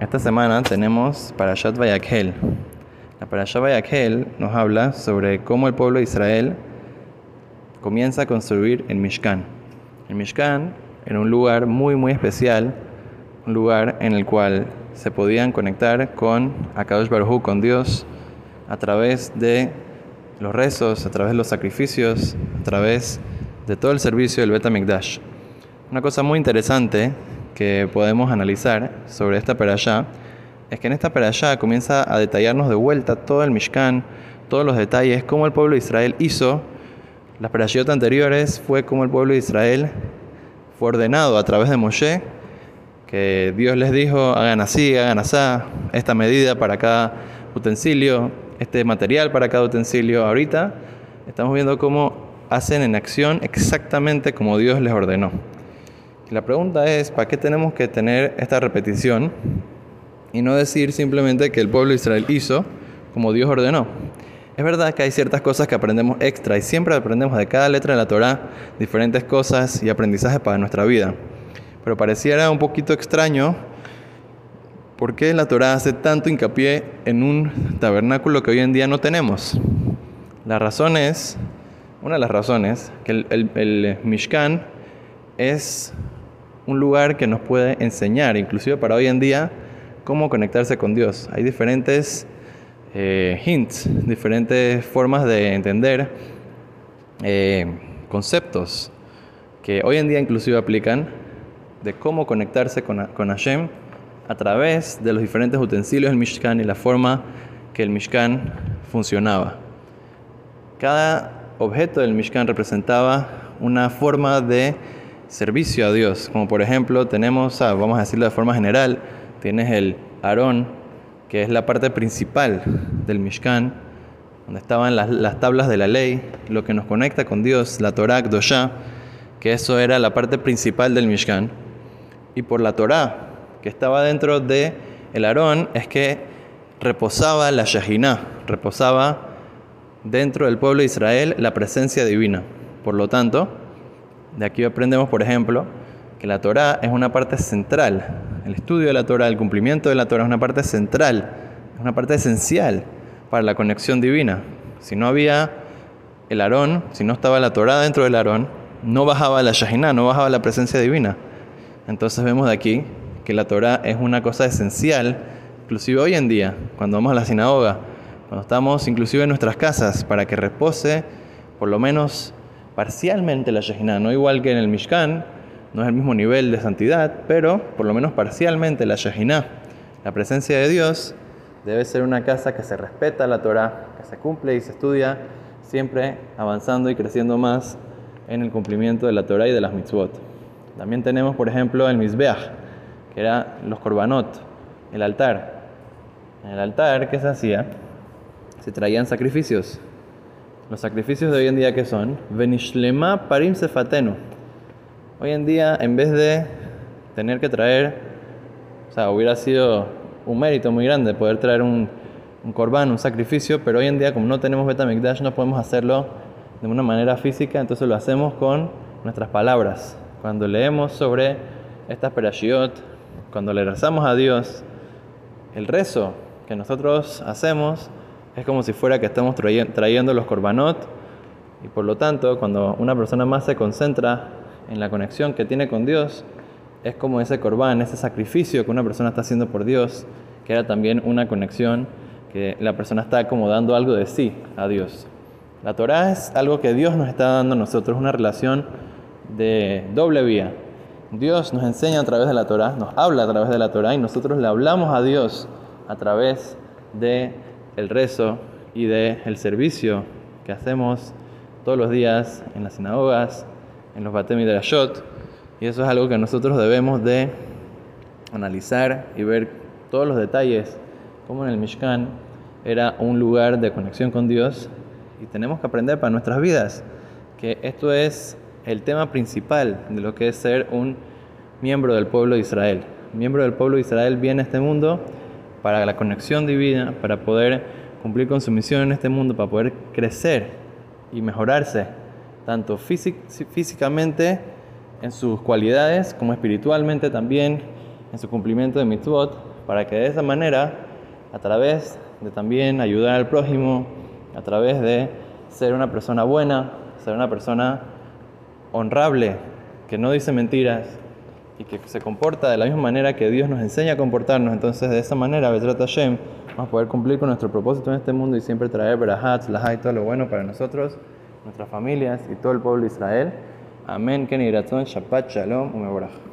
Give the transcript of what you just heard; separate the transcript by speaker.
Speaker 1: esta semana tenemos Parashat Vayakhel. La Parashat Vayakhel nos habla sobre cómo el pueblo de Israel comienza a construir el Mishkan. El Mishkan era un lugar muy muy especial, un lugar en el cual se podían conectar con Akadosh Baruj con Dios, a través de los rezos, a través de los sacrificios, a través de todo el servicio del Betamikdash. Una cosa muy interesante que podemos analizar sobre esta perashá es que en esta perashá comienza a detallarnos de vuelta todo el Mishkan, todos los detalles, cómo el pueblo de Israel hizo. Las perashot anteriores fue cómo el pueblo de Israel fue ordenado a través de Moshe, que Dios les dijo, hagan así, hagan así, esta medida para cada utensilio, este material para cada utensilio. Ahorita estamos viendo cómo hacen en acción exactamente como Dios les ordenó. La pregunta es, ¿para qué tenemos que tener esta repetición y no decir simplemente que el pueblo de Israel hizo como Dios ordenó? Es verdad que hay ciertas cosas que aprendemos extra y siempre aprendemos de cada letra de la Torah diferentes cosas y aprendizajes para nuestra vida. Pero pareciera un poquito extraño ¿Por qué la Torah hace tanto hincapié en un tabernáculo que hoy en día no tenemos? La razón es, una de las razones, que el, Mishkan es un lugar que nos puede enseñar, inclusive para hoy en día, cómo conectarse con Dios. Hay diferentes eh, hints, diferentes formas de entender eh, conceptos que hoy en día inclusive aplican de cómo conectarse con, con Hashem a través de los diferentes utensilios del Mishkan y la forma que el Mishkan funcionaba. Cada objeto del Mishkan representaba una forma de servicio a Dios, como por ejemplo tenemos, ah, vamos a decirlo de forma general, tienes el Aarón, que es la parte principal del Mishkan, donde estaban las, las, tablas de la ley, lo que nos conecta con Dios, la Torah Dosha, que eso era la parte principal del Mishkan. Y por la Torah, que estaba dentro de el Aarón es que reposaba la Shahinah, reposaba dentro del pueblo de Israel la presencia divina. Por lo tanto, de aquí aprendemos, por ejemplo, que la Torah es una parte central. El estudio de la Torah, el cumplimiento de la Torah es una parte central, es una parte esencial para la conexión divina. Si no había el Aarón, si no estaba la Torah dentro del Aarón, no bajaba la Shahinah, no bajaba la presencia divina. Entonces vemos de aquí que la Torah es una cosa esencial, inclusive hoy en día, cuando vamos a la sinagoga, cuando estamos inclusive en nuestras casas, para que repose por lo menos parcialmente la Shejinah, no igual que en el Mishkan, no es el mismo nivel de santidad, pero por lo menos parcialmente la Shejinah, la presencia de Dios, debe ser una casa que se respeta la Torah, que se cumple y se estudia, siempre avanzando y creciendo más en el cumplimiento de la Torah y de las mitzvot. También tenemos, por ejemplo, el Mizbeach, que eran los korbanot, el altar. En el altar, ¿qué se hacía? Se traían sacrificios. Los sacrificios de hoy en día, ¿qué son? Venishlema parim sefatenu. Hoy en día, en vez de tener que traer, o sea, hubiera sido un mérito muy grande poder traer un, un korban, un sacrificio, pero hoy en día, como no tenemos Betamikdash, no podemos hacerlo de una manera física, entonces lo hacemos con nuestras palabras. Cuando leemos sobre estas perashiot, cuando le rezamos a Dios, el rezo que nosotros hacemos es como si fuera que estamos trayendo los korbanot y por lo tanto cuando una persona más se concentra en la conexión que tiene con Dios, es como ese korban, ese sacrificio que una persona está haciendo por Dios, que era también una conexión que la persona está como dando algo de sí a Dios. La Torah es algo que Dios nos está dando a nosotros, una relación de doble vía. Dios nos enseña a través de la Torah, nos habla a través de la Torah y nosotros le hablamos a Dios a través de el rezo y de el servicio que hacemos todos los días en las sinagogas, en los Batem de la Shot. Y eso es algo que nosotros debemos de analizar y ver todos los detalles, como en el Mishkan era un lugar de conexión con Dios y tenemos que aprender para nuestras vidas que esto es el tema principal de lo que es ser un miembro del pueblo de Israel. Miembro del pueblo de Israel viene a este mundo para la conexión divina, para poder cumplir con su misión en este mundo, para poder crecer y mejorarse, tanto físicamente en sus cualidades como espiritualmente también en su cumplimiento de mitzvot, para que de esa manera, a través de también ayudar al prójimo, a través de ser una persona buena, ser una persona honrable, que no dice mentiras y que se comporta de la misma manera que Dios nos enseña a comportarnos, entonces de esa manera, Betrat Hashem, vamos a poder cumplir con nuestro propósito en este mundo y siempre traer Berahat, Lahai, todo lo bueno para nosotros, nuestras familias y todo el pueblo de Israel. Amén, Kenny Shabbat Shalom.